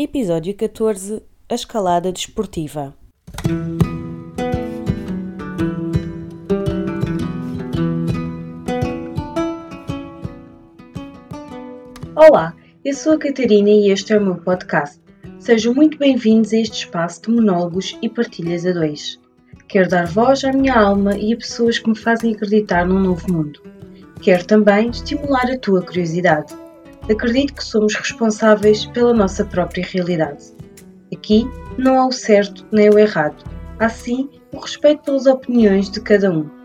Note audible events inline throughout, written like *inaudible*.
Episódio 14 A escalada desportiva. Olá, eu sou a Catarina e este é o meu podcast. Sejam muito bem-vindos a este espaço de monólogos e partilhas a dois. Quero dar voz à minha alma e a pessoas que me fazem acreditar num novo mundo. Quero também estimular a tua curiosidade. Acredito que somos responsáveis pela nossa própria realidade. Aqui não há o certo nem o errado, há sim o respeito pelas opiniões de cada um.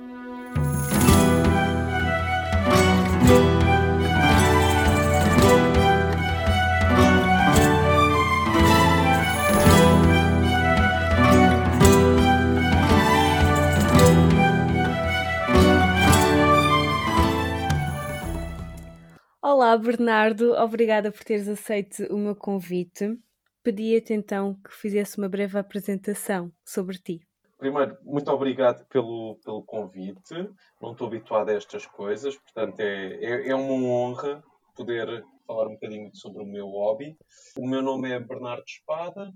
Olá, Bernardo, obrigada por teres aceito o meu convite. Pedia-te então que fizesse uma breve apresentação sobre ti. Primeiro, muito obrigado pelo, pelo convite. Não estou habituado a estas coisas, portanto, é, é, é uma honra poder falar um bocadinho sobre o meu hobby. O meu nome é Bernardo Espada,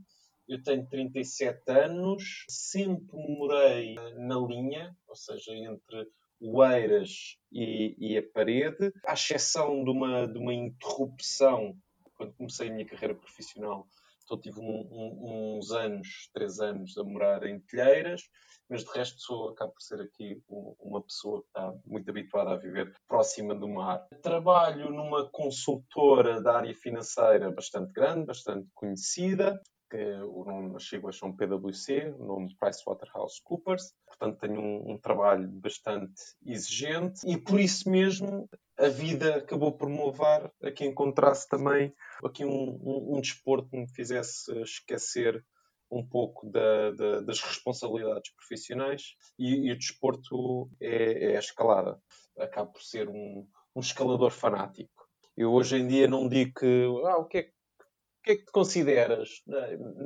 eu tenho 37 anos, sempre morei na linha, ou seja, entre o Eiras e, e, a parede, à exceção de uma, de uma interrupção quando comecei a minha carreira profissional. Então tive um, um, uns anos, três anos, a morar em Telheiras, mas de resto sou, acabo por ser aqui uma pessoa que está muito habituada a viver próxima do mar. Trabalho numa consultora da área financeira bastante grande, bastante conhecida, que o nome das siglas são PwC, o nome PricewaterhouseCoopers. Portanto, tenho um, um, trabalho bastante exigente e por isso mesmo a vida acabou por me levar a que encontrasse também aqui um, um, um desporto que me fizesse esquecer um pouco da, da, das responsabilidades profissionais e, e o desporto é, é, a escalada. Acabo por ser um, um escalador fanático. Eu hoje em dia não digo que ah, o que é que que é que te consideras?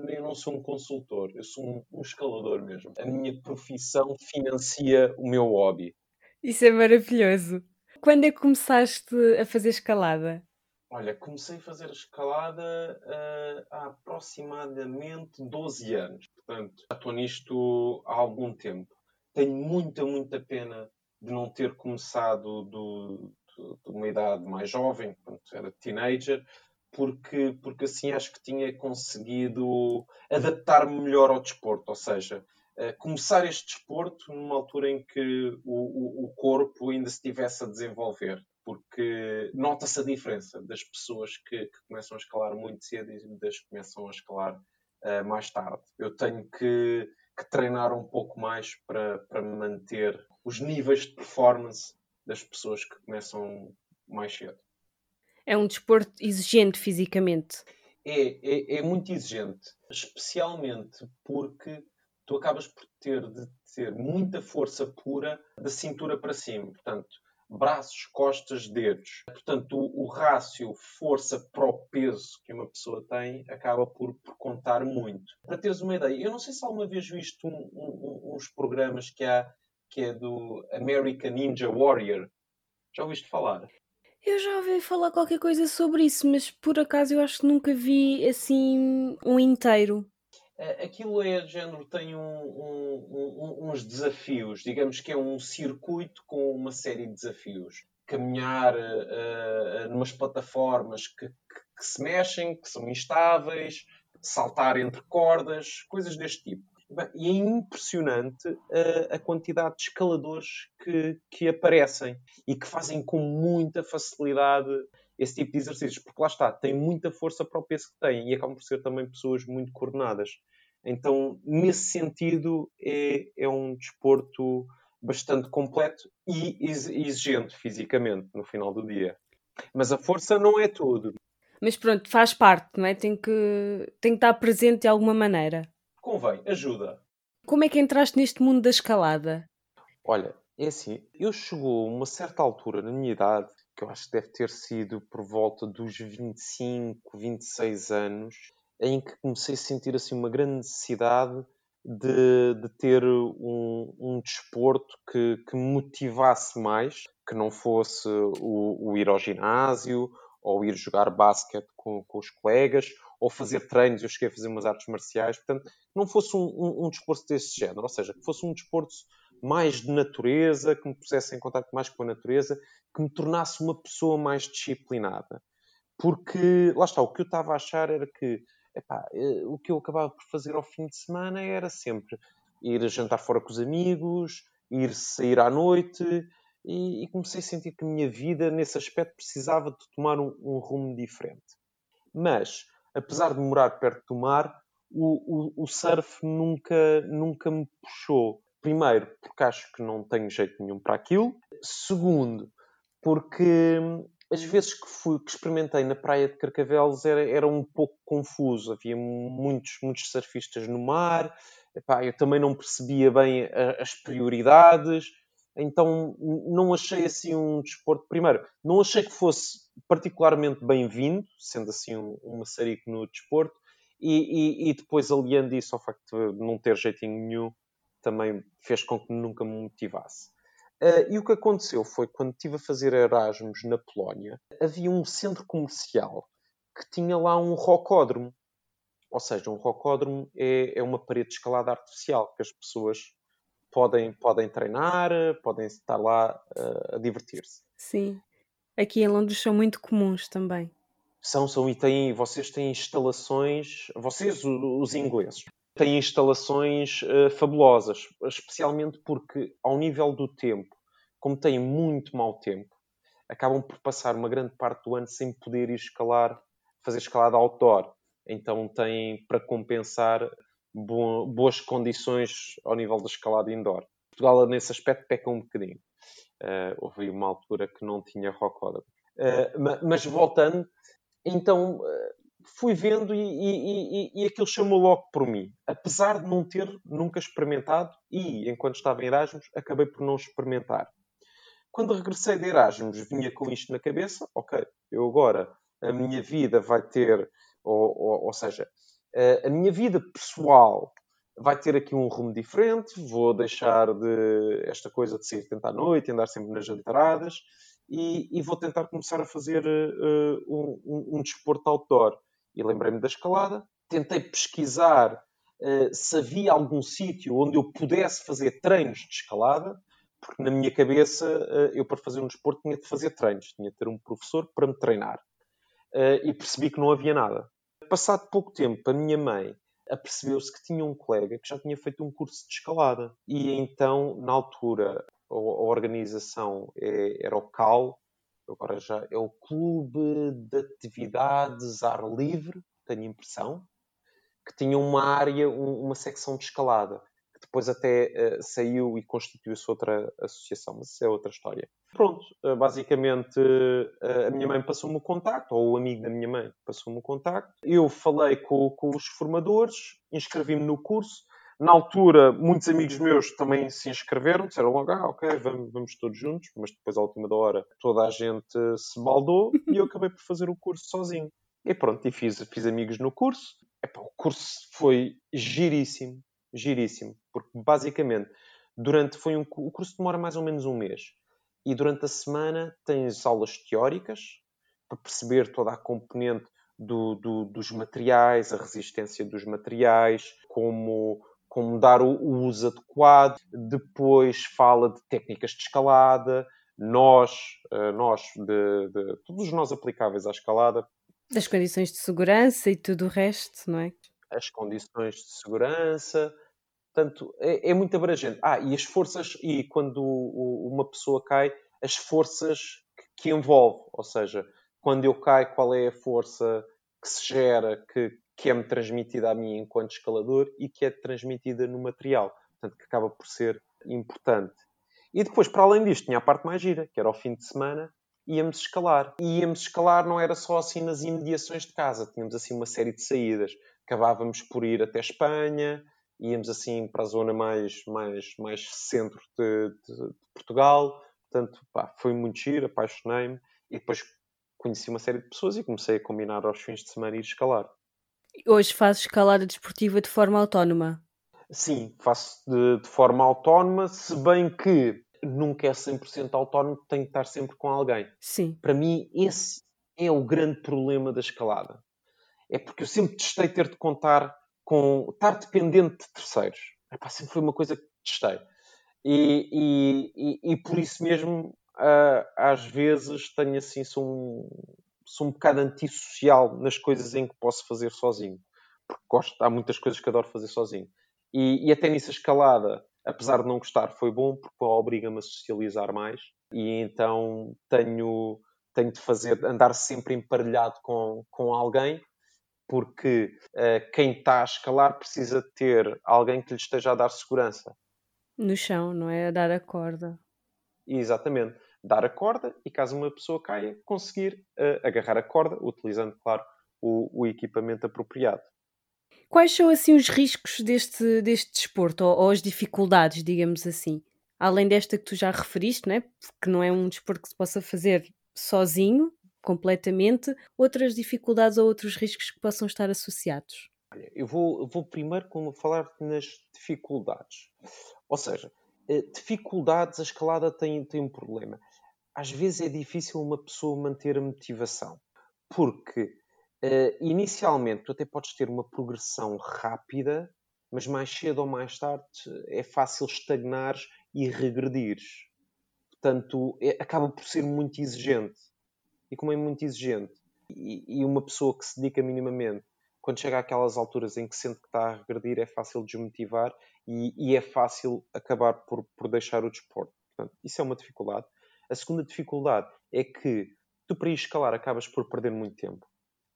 Eu não sou um consultor, eu sou um, escalador mesmo. A minha profissão financia o meu hobby. Isso é maravilhoso. Quando é que começaste a fazer escalada? Olha, comecei a fazer escalada uh, há aproximadamente 12 anos. Portanto, já estou nisto há algum tempo. Tenho muita, muita pena de não ter começado do, do, de uma idade mais jovem, quando era teenager, porque, porque assim acho que tinha conseguido adaptar-me melhor ao desporto, ou seja, uh, começar este desporto numa altura em que o, o, o corpo ainda se estivesse a desenvolver, porque nota-se a diferença das pessoas que, que, começam a escalar muito cedo e das que começam a escalar uh, mais tarde. Eu tenho que, que treinar um pouco mais para, para manter os níveis de performance das pessoas que começam mais cedo. É um desporto exigente fisicamente. É, é, é muito exigente, especialmente porque tu acabas por ter de ter muita força pura da cintura para cima. Portanto, braços, costas, dedos. Portanto, o, o rácio força para o peso que uma pessoa tem acaba por, por, contar muito. Para teres uma ideia, eu não sei se alguma vez viste um, um, uns programas que há que é do American Ninja Warrior. Já ouviste falar? Eu já ouvi falar qualquer coisa sobre isso, mas por acaso eu acho que nunca vi assim um inteiro. Aquilo é de género, tem um, um, um, uns desafios, digamos que é um circuito com uma série de desafios. Caminhar uh, numas plataformas que, que, que se mexem, que são instáveis, saltar entre cordas, coisas deste tipo. E é impressionante a, a quantidade de escaladores que, que aparecem e que fazem com muita facilidade esse tipo de exercícios, porque lá está, tem muita força para o peso que têm e acabam por ser também pessoas muito coordenadas. Então, nesse sentido, é, é um desporto bastante completo e exigente fisicamente no final do dia. Mas a força não é tudo. Mas pronto, faz parte, não é? Tem que, tem que estar presente de alguma maneira convém, ajuda. Como é que entraste neste mundo da escalada? Olha, é assim, eu chegou a uma certa altura na minha idade, que eu acho que deve ter sido por volta dos 25, 26 anos, em que comecei a sentir assim uma grande necessidade de, de ter um, um desporto que, que me motivasse mais, que não fosse o, o ir ao ginásio ou ir jogar basquete com, com os colegas ou fazer treinos, eu cheguei a fazer umas artes marciais, portanto, não fosse um, um, um desporto desse género, ou seja, que fosse um desporto mais de natureza, que me pusesse em contato mais com a natureza, que me tornasse uma pessoa mais disciplinada. Porque, lá está, o que eu estava a achar era que epá, eh, o que eu acabava por fazer ao fim de semana era sempre ir jantar fora com os amigos, ir sair à noite, e, e comecei a sentir que a minha vida, nesse aspecto, precisava de tomar um, um rumo diferente. Mas, apesar de morar perto do mar, o, o, o surf nunca, nunca me puxou. Primeiro, porque acho que não tenho jeito nenhum para aquilo. Segundo, porque hum, as vezes que fui, que experimentei na praia de Carcavelos era, era um pouco confuso. Havia muitos, muitos surfistas no mar. Epá, eu também não percebia bem as prioridades. Então não achei assim um desporto. Primeiro, não achei que fosse particularmente bem-vindo, sendo assim um, maçarico no desporto. E, e, e, depois, aliando isso ao facto de não ter jeitinho nenhum, também fez com que nunca me motivasse. Uh, e o que aconteceu foi quando estive a fazer Erasmus na Polónia, havia um centro comercial que tinha lá um rocódromo. Ou seja, um rocódromo é, é uma parede de escalada artificial que as pessoas podem, podem treinar, podem estar lá uh, a divertir-se. Sim. Aqui em Londres são muito comuns também. São, são e têm, vocês têm instalações, vocês, os ingleses, têm instalações uh, fabulosas, especialmente porque, ao nível do tempo, como têm muito mau tempo, acabam por passar uma grande parte do ano sem poder ir escalar, fazer escalada outdoor. Então têm para compensar boas condições ao nível da escalada indoor. Portugal, nesse aspecto, peca um bocadinho. Uh, houve uma altura que não tinha rocódromo. Uh, mas voltando, então uh, fui vendo e, e, e, e aquilo chamou logo por mim. Apesar de não ter nunca experimentado e, enquanto estava em Erasmus, acabei por não experimentar. Quando regressei de Erasmus, vinha com isto na cabeça, ok, eu agora, a minha vida vai ter, ou, ou, ou seja, a minha vida pessoal vai ter aqui um rumo diferente, vou deixar de esta coisa de sair tentar à noite, andar sempre nas jantaradas, e, e, vou tentar começar a fazer uh, um, um, um, desporto outdoor. E lembrei-me da escalada, tentei pesquisar uh, se havia algum sítio onde eu pudesse fazer treinos de escalada, porque na minha cabeça uh, eu para fazer um desporto tinha de fazer treinos, tinha de ter um professor para me treinar. e percebi que não havia nada. Passado pouco tempo, a minha mãe apercebeu-se que tinha um colega que já tinha feito um curso de escalada. E então, na altura, a, organização é, era o CAL, agora já é o Clube de Atividades Ar Livre, tenho impressão, que tinha uma área, uma secção de escalada depois até uh, saiu e constituiu-se outra associação, mas isso é outra história. Pronto, uh, basicamente uh, a minha mãe passou-me o contacto, ou o amigo da minha mãe passou-me o contacto. Eu falei com, com os formadores, inscrevi-me no curso. Na altura, muitos amigos meus também se inscreveram, disseram logo, ah, ok, vamos, vamos todos juntos, mas depois, à última hora, toda a gente se baldou *laughs* e eu acabei por fazer o curso sozinho. E pronto, e fiz, fiz amigos no curso. Epá, o curso foi giríssimo, giríssimo, porque basicamente durante foi um, o curso demora mais ou menos um mês e durante a semana tens aulas teóricas para perceber toda a componente do, do, dos materiais, a resistência dos materiais, como, como dar o, o uso adequado. Depois fala de técnicas de escalada, nós, uh, nós de, de, todos nós aplicáveis à escalada. Das condições de segurança e tudo o resto, não é? As condições de segurança, Portanto, é, é, muito abrangente. Ah, e as forças, e quando o, uma pessoa cai, as forças que, que, envolve, ou seja, quando eu caio, qual é a força que se gera, que, que é-me transmitida a mim enquanto escalador e que é transmitida no material. Portanto, que acaba por ser importante. E depois, para além disto, tinha a parte mais gira, que era ao fim de semana, íamos escalar. E íamos escalar não era só assim nas imediações de casa, tínhamos assim uma série de saídas. Acabávamos por ir até Espanha, íamos assim para a zona mais, mais, mais centro de, de, de Portugal. Portanto, pá, foi muito giro, apaixonei-me e depois conheci uma série de pessoas e comecei a combinar aos fins de semana ir escalar. Hoje fazes escalada desportiva de forma autónoma? Sim, faço de, de forma autónoma, se bem que nunca é 100% autónomo, tenho que estar sempre com alguém. Sim. Para mim, esse é o grande problema da escalada é porque eu sempre testei ter de contar com estar dependente de terceiros. Epá, sempre foi uma coisa que testei. E, e, e, por isso mesmo, uh, às vezes, tenho assim, sou um, sou um bocado antissocial nas coisas em que posso fazer sozinho. Porque gosto, há muitas coisas que adoro fazer sozinho. E, e até nisso a escalada, apesar de não gostar, foi bom porque obriga-me a socializar mais. E então tenho, tenho de fazer, andar sempre emparelhado com, com alguém porque uh, quem está a escalar precisa ter alguém que lhe esteja a dar segurança. No chão, não é? A dar a corda. Exatamente. Dar a corda e caso uma pessoa caia, conseguir uh, agarrar a corda, utilizando, claro, o, o, equipamento apropriado. Quais são, assim, os riscos deste, deste desporto, ou, ou as dificuldades, digamos assim? Além desta que tu já referiste, não é? Porque não é um desporto que se possa fazer sozinho, completamente, outras dificuldades ou outros riscos que possam estar associados? Eu vou, vou primeiro falar nas dificuldades. Ou seja, eh, dificuldades, a escalada tem, tem um problema. Às vezes é difícil uma pessoa manter a motivação, porque uh, inicialmente tu até podes ter uma progressão rápida, mas mais cedo ou mais tarde é fácil estagnares e regredires. Portanto, é, acaba por ser muito exigente e como é muito exigente e, e, uma pessoa que se dedica minimamente, quando chega àquelas alturas em que sente que está a regredir, é fácil desmotivar e, e é fácil acabar por, por deixar o desporto. Portanto, isso é uma dificuldade. A segunda dificuldade é que tu, para ir escalar, acabas por perder muito tempo.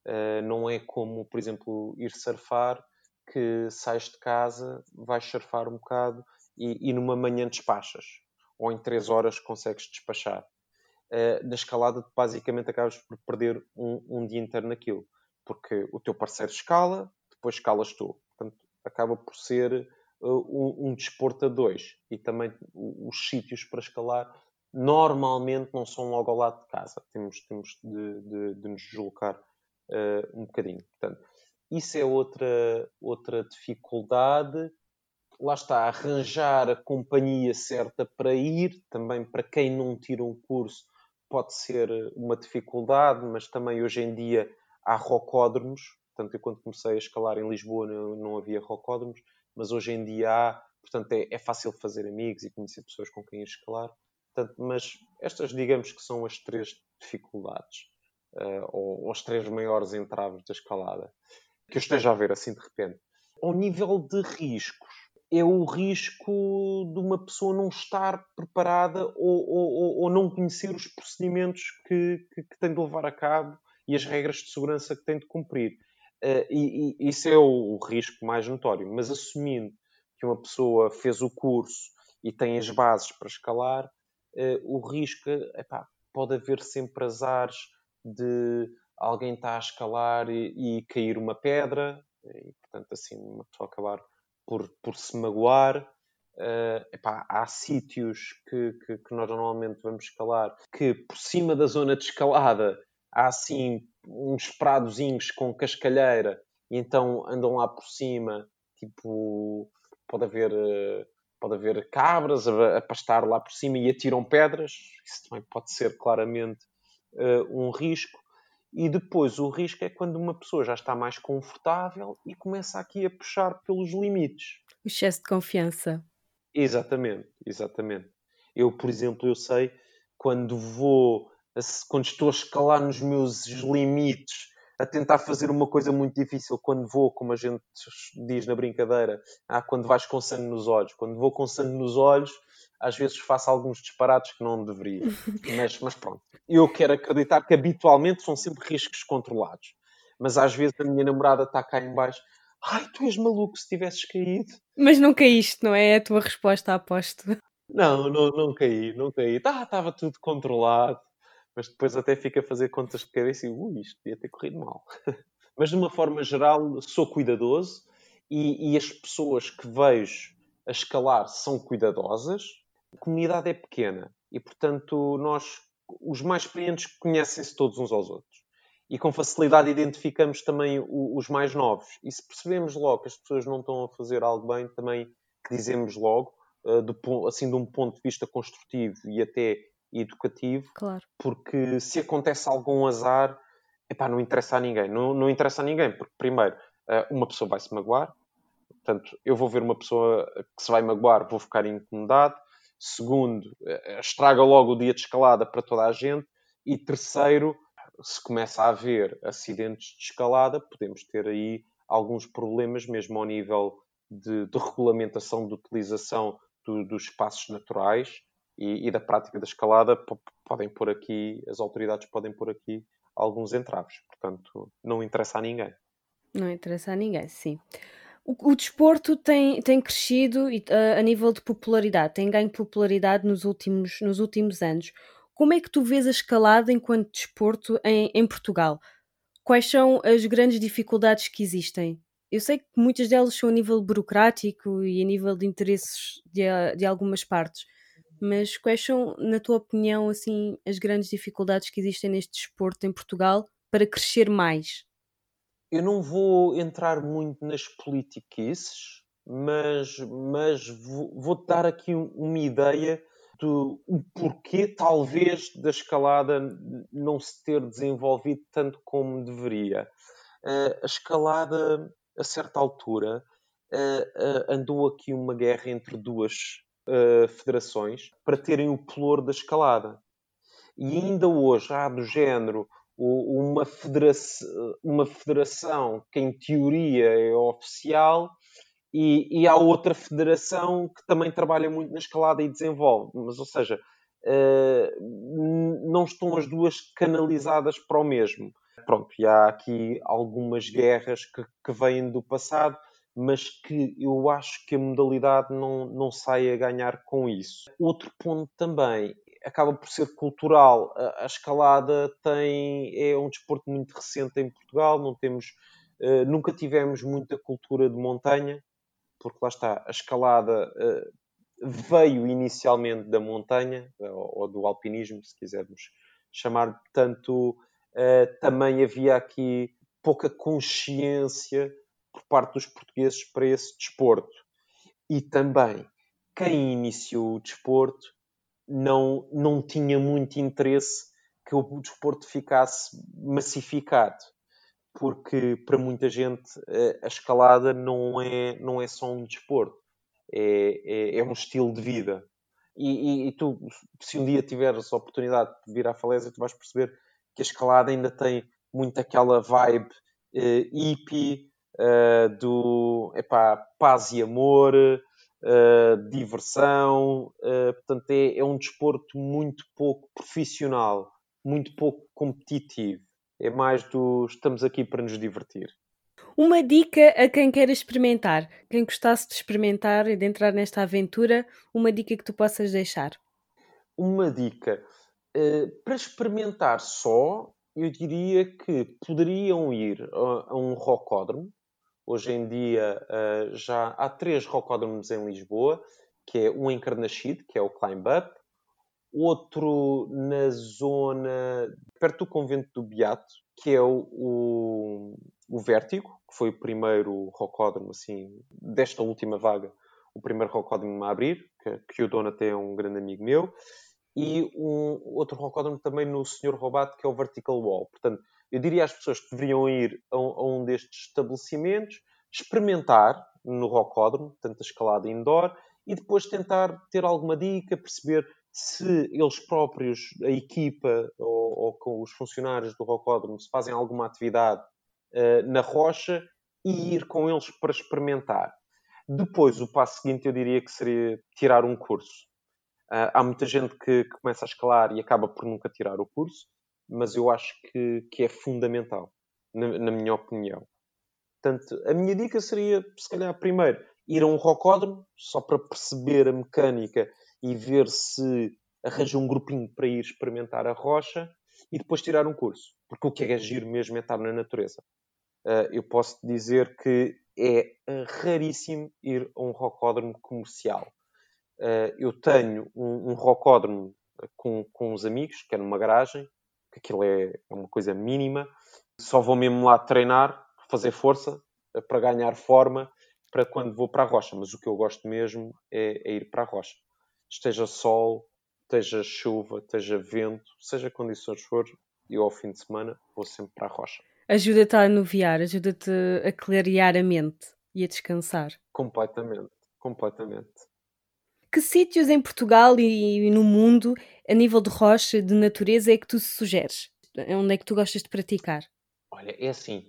Uh, não é como, por exemplo, ir surfar, que sais de casa, vais surfar um bocado e, e numa manhã despachas. Ou em três horas consegues despachar uh, na escalada basicamente acabas por perder um, um, dia inteiro naquilo. Porque o teu parceiro escala, depois escalas tu. Portanto, acaba por ser uh, um, um desporto a dois. E também os sítios para escalar normalmente não são logo ao lado de casa. Temos, temos de, de, de nos deslocar uh, um bocadinho. Portanto, isso é outra, outra dificuldade. Lá está, arranjar a companhia certa para ir, também para quem não tira um curso, pode ser uma dificuldade, mas também hoje em dia há rocódromos. Portanto, eu quando comecei a escalar em Lisboa não, não havia rocódromos, mas hoje em dia há. Portanto, é, é, fácil fazer amigos e conhecer pessoas com quem escalar. Portanto, mas estas, digamos que são as três dificuldades, uh, ou, ou as três maiores entraves da escalada, que eu esteja a ver assim de repente. Ao nível de riscos, é o risco de uma pessoa não estar preparada ou, ou, ou não conhecer os procedimentos que, que, que, tem de levar a cabo e as regras de segurança que tem de cumprir. Uh, e, e, isso é o, o, risco mais notório. Mas assumindo que uma pessoa fez o curso e tem as bases para escalar, uh, o risco epá, pode haver sempre azares de alguém estar a escalar e, e cair uma pedra, e portanto assim uma pessoa acabar por, por se magoar. Uh, epá, há sítios que, que, que, nós normalmente vamos escalar que por cima da zona de escalada há assim uns pradozinhos com cascalheira e então andam lá por cima tipo pode haver uh, pode haver cabras a, a, pastar lá por cima e atiram pedras isso também pode ser claramente uh, um risco e depois o risco é quando uma pessoa já está mais confortável e começa aqui a puxar pelos limites. O excesso de confiança. Exatamente, exatamente. Eu, por exemplo, eu sei quando vou, quando estou a escalar nos meus limites, a tentar fazer uma coisa muito difícil, quando vou, como a gente diz na brincadeira, ah, quando vais com sangue nos olhos. Quando vou com sangue nos olhos, às vezes faço alguns disparates que não deveria. Mas, mas pronto, eu quero acreditar que habitualmente são sempre riscos controlados. Mas às vezes a minha namorada está cá em baixo. Ai, tu és maluco se tivesses caído. Mas não caíste, não é? É a tua resposta, aposto. Não, não, não caí, não caí. Tá, estava tudo controlado. Mas depois até fica a fazer contas de cabeça e, ui, isto podia ter corrido mal. *laughs* Mas de uma forma geral, sou cuidadoso e, e as pessoas que vejo a escalar são cuidadosas a comunidade é pequena e, portanto, nós, os mais experientes, conhecem-se todos uns aos outros. E com facilidade identificamos também os mais novos. E se percebemos logo que as pessoas não estão a fazer algo bem, também que dizemos logo, eh, assim, de um ponto de vista construtivo e até educativo. Claro. Porque se acontece algum azar, epá, não interessa a ninguém. Não, não interessa a ninguém, porque, primeiro, uh, uma pessoa vai se magoar, portanto, eu vou ver uma pessoa que se vai magoar, vou ficar incomodado. Segundo, uh, estraga logo o dia de escalada para toda a gente. E terceiro, se começa a haver acidentes de escalada, podemos ter aí alguns problemas, mesmo ao nível de, de regulamentação de utilização do, dos espaços naturais e, e, da prática da escalada, podem pôr aqui, as autoridades podem pôr aqui alguns entraves. Portanto, não interessa a ninguém. Não interessa a ninguém, sim. O, o desporto tem, tem crescido uh, a nível de popularidade, tem ganho popularidade nos últimos, nos últimos anos. Como é que tu vês a escalada enquanto desporto em, em Portugal? Quais são as grandes dificuldades que existem? Eu sei que muitas delas são a nível burocrático e a nível de interesses de, de algumas partes, mas quais são, na tua opinião, assim, as grandes dificuldades que existem neste desporto em Portugal para crescer mais? Eu não vou entrar muito nas politiquices, mas, mas vou, vou dar aqui uma ideia do porquê, talvez, da escalada não se ter desenvolvido tanto como deveria. Uh, a escalada, a certa altura, uh, uh, andou aqui uma guerra entre duas federações para terem o pelour da escalada. E ainda hoje há do género uma federação, uma federação que, em teoria, é oficial e, e há outra federação que também trabalha muito na escalada e desenvolve. Mas, ou seja, uh, não estão as duas canalizadas para o mesmo. Pronto, e há aqui algumas guerras que, que vêm do passado, mas que eu acho que a modalidade não, não sai a ganhar com isso. Outro ponto também acaba por ser cultural. A, escalada tem é um desporto muito recente em Portugal, não temos, uh, nunca tivemos muita cultura de montanha porque lá está, a escalada uh, veio inicialmente da montanha, ou, do alpinismo, se quisermos chamar, portanto, uh, também havia aqui pouca consciência por parte dos portugueses para esse desporto. E também, quem iniciou o desporto não, não tinha muito interesse que o desporto ficasse massificado porque para muita gente eh, a escalada não é, não é só um desporto, é, é, é um estilo de vida. E, e, e, tu, se um dia tiveres a oportunidade de vir à falésia, tu vais perceber que a escalada ainda tem muito aquela vibe uh, hippie, uh, do epá, paz e amor, uh, diversão. portanto, é, é um desporto muito pouco profissional, muito pouco competitivo é mais do estamos aqui para nos divertir. Uma dica a quem queira experimentar, quem gostasse de experimentar e de entrar nesta aventura, uma dica que tu possas deixar. Uma dica. Uh, para experimentar só, eu diria que poderiam ir a, a um rocódromo. Hoje em dia uh, já há três rocódromos em Lisboa, que é um em Carnachide, que é o Climb Up, outro na zona perto do convento do Beato, que é o, o, o Vértigo, que foi o primeiro rocódromo assim, desta última vaga, o primeiro rocódromo a abrir, que, que o dono até é um grande amigo meu, e um outro rocódromo também no Senhor Robato, que é o Vertical Wall. Portanto, eu diria às pessoas que deveriam ir a um, a um destes estabelecimentos, experimentar no rocódromo, portanto, a escalada indoor, e depois tentar ter alguma dica, perceber se eles próprios, a equipa ou, ou com os funcionários do Rocódromo, se fazem alguma atividade uh, na rocha e ir com eles para experimentar. Depois, o passo seguinte eu diria que seria tirar um curso. Uh, há muita gente que, que, começa a escalar e acaba por nunca tirar o curso, mas eu acho que, que é fundamental, na, na minha opinião. Portanto, a minha dica seria, se calhar, primeiro, ir a um rocódromo, só para perceber a mecânica e ver se arranja um grupinho para ir experimentar a rocha e depois tirar um curso. Porque o que é giro mesmo é estar na natureza. Uh, eu posso dizer que é raríssimo ir a um rocódromo comercial. Uh, eu tenho um, um rocódromo com, com uns amigos, que é numa garagem, que aquilo é, é uma coisa mínima. Só vou mesmo lá treinar, fazer força, para ganhar forma, para quando vou para a rocha. Mas o que eu gosto mesmo é, é ir para a rocha esteja sol, esteja chuva, esteja vento, seja condições for, e ao fim de semana vou sempre para a rocha. Ajuda-te a anuviar, ajuda-te a clarear a mente e a descansar. Completamente, completamente. Que sítios em Portugal e no mundo, a nível de rocha, de natureza, é que tu sugeres? Onde é que tu gostas de praticar? Olha, é assim,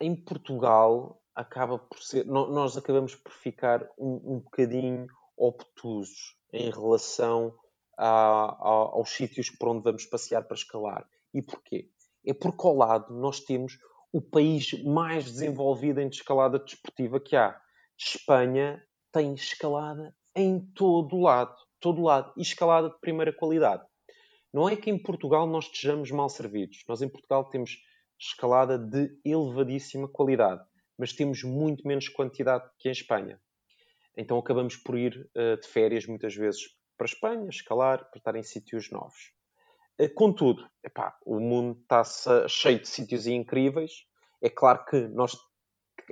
em Portugal acaba por ser. Nós acabamos por ficar um, um bocadinho obtusos em relação a, a, aos sítios por onde vamos passear para escalar. E porquê? É porque ao lado nós temos o país mais desenvolvido em escalada desportiva que há. Espanha tem escalada em todo lado, todo lado, e escalada de primeira qualidade. Não é que em Portugal nós estejamos mal servidos. Nós em Portugal temos escalada de elevadíssima qualidade, mas temos muito menos quantidade que em Espanha. Então acabamos por ir uh, de férias muitas vezes para a Espanha, escalar, para estar em sítios novos. Uh, contudo, epá, o mundo está cheio de sítios incríveis. É claro que nós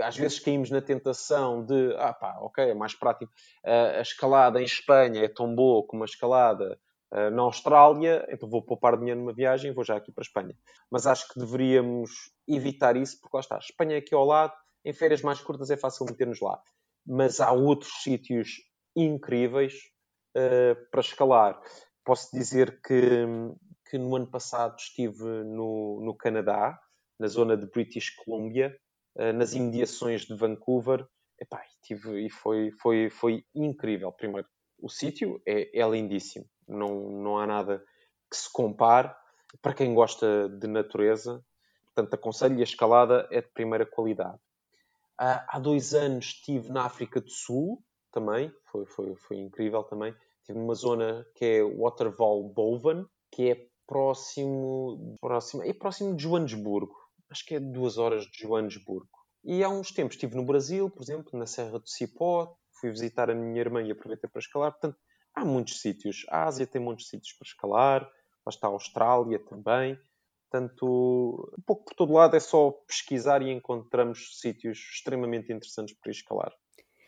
às vezes caímos na tentação de, ah pá, ok, é mais prático. Uh, a escalada em Espanha é tão boa como a escalada uh, na Austrália, então vou poupar dinheiro numa viagem e vou já aqui para a Espanha. Mas acho que deveríamos evitar isso, porque lá está, Espanha é aqui ao lado, em férias mais curtas é fácil meter-nos lá mas há outros sítios incríveis uh, para escalar. Posso dizer que, que no ano passado estive no, no Canadá, na zona de British Columbia, nas imediações de Vancouver, Epá, tive, e foi, foi, foi incrível. Primeiro, o sítio é, é lindíssimo, não, não há nada que se compare. Para quem gosta de natureza, portanto, aconselho a escalada é de primeira qualidade. Há dois anos estive na África do Sul, também, foi, foi, foi incrível também. Estive numa zona que é Waterval Boven, que é próximo, próximo, é próximo de Joanesburgo. Acho que é duas horas de Joanesburgo. E há uns tempos estive no Brasil, por exemplo, na Serra do Cipó, fui visitar a minha irmã e aproveitei para escalar. Portanto, há muitos sítios. A Ásia tem muitos sítios para escalar, lá está a Austrália também. Portanto, um pouco por todo lado é só pesquisar e encontramos sítios extremamente interessantes para escalar.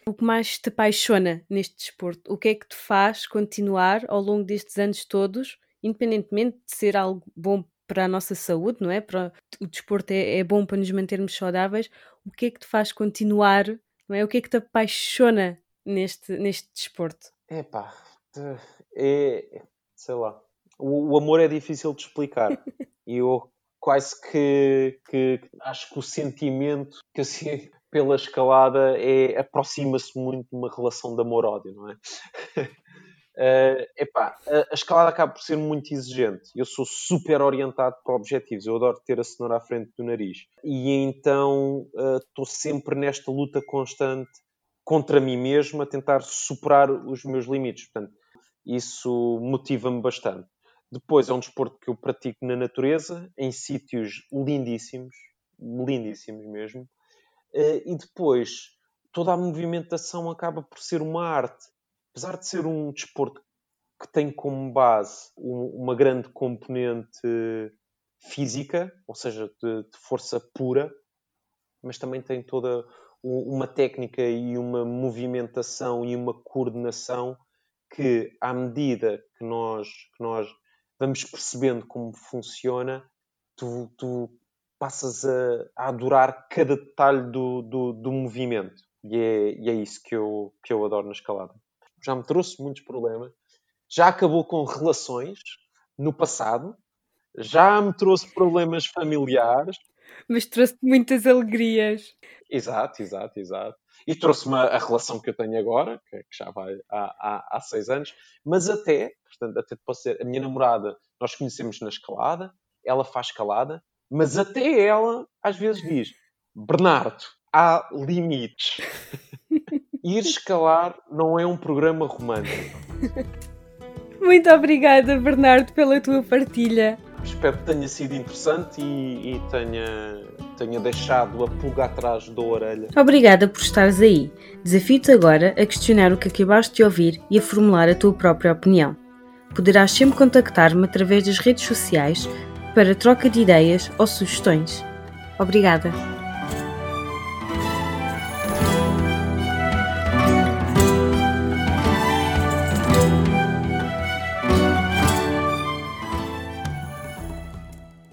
O que mais te apaixona neste desporto? O que é que te faz continuar ao longo destes anos todos, independentemente de ser algo bom para a nossa saúde, não é? Para, o desporto é, é bom para nos mantermos saudáveis. O que é que te faz continuar, não é? O que é que te apaixona neste, neste desporto? Epá, é, sei lá, o, o amor é difícil de explicar. *laughs* e eu quase que, que, acho que o sentimento que assim pela escalada é aproxima-se muito de uma relação de amor-ódio, não é? *laughs* Uh, epá, a, a, escalada acaba por ser muito exigente. Eu sou super orientado para objetivos. Eu adoro ter a cenoura à frente do nariz. E então estou uh, sempre nesta luta constante contra mim mesmo a tentar superar os meus limites. Portanto, isso motiva-me bastante. Depois é um desporto que eu pratico na natureza, em sítios lindíssimos, lindíssimos mesmo. Eh, e depois toda a movimentação acaba por ser uma arte. Apesar de ser um desporto que tem como base uma grande componente física, ou seja, de, de força pura, mas também tem toda uma técnica e uma movimentação e uma coordenação que, à medida que nós, que nós vamos percebendo como funciona, tu, tu passas a, a, adorar cada detalhe do, do, do movimento. E é, e é, isso que eu, que eu adoro na escalada. Já me trouxe muitos problemas, já acabou com relações no passado, já me trouxe problemas familiares. Mas trouxe muitas alegrias. Exato, exato, exato. E trouxe-me a relação que eu tenho agora, que, já vai há, há, há seis anos, mas até, portanto, até posso ser, a minha namorada, nós conhecemos na escalada, ela faz escalada, mas até ela às vezes diz: Bernardo, há limites. *laughs* Ir escalar não é um programa romântico. *laughs* Muito obrigada, Bernardo, pela tua partilha. Espero que tenha sido interessante e, e tenha tenha deixado a pulga atrás da orelha. Obrigada por estares aí. Desafio-te agora a questionar o que acabaste de ouvir e a formular a tua própria opinião. Poderás sempre contactar-me através das redes sociais para troca de ideias ou sugestões. Obrigada!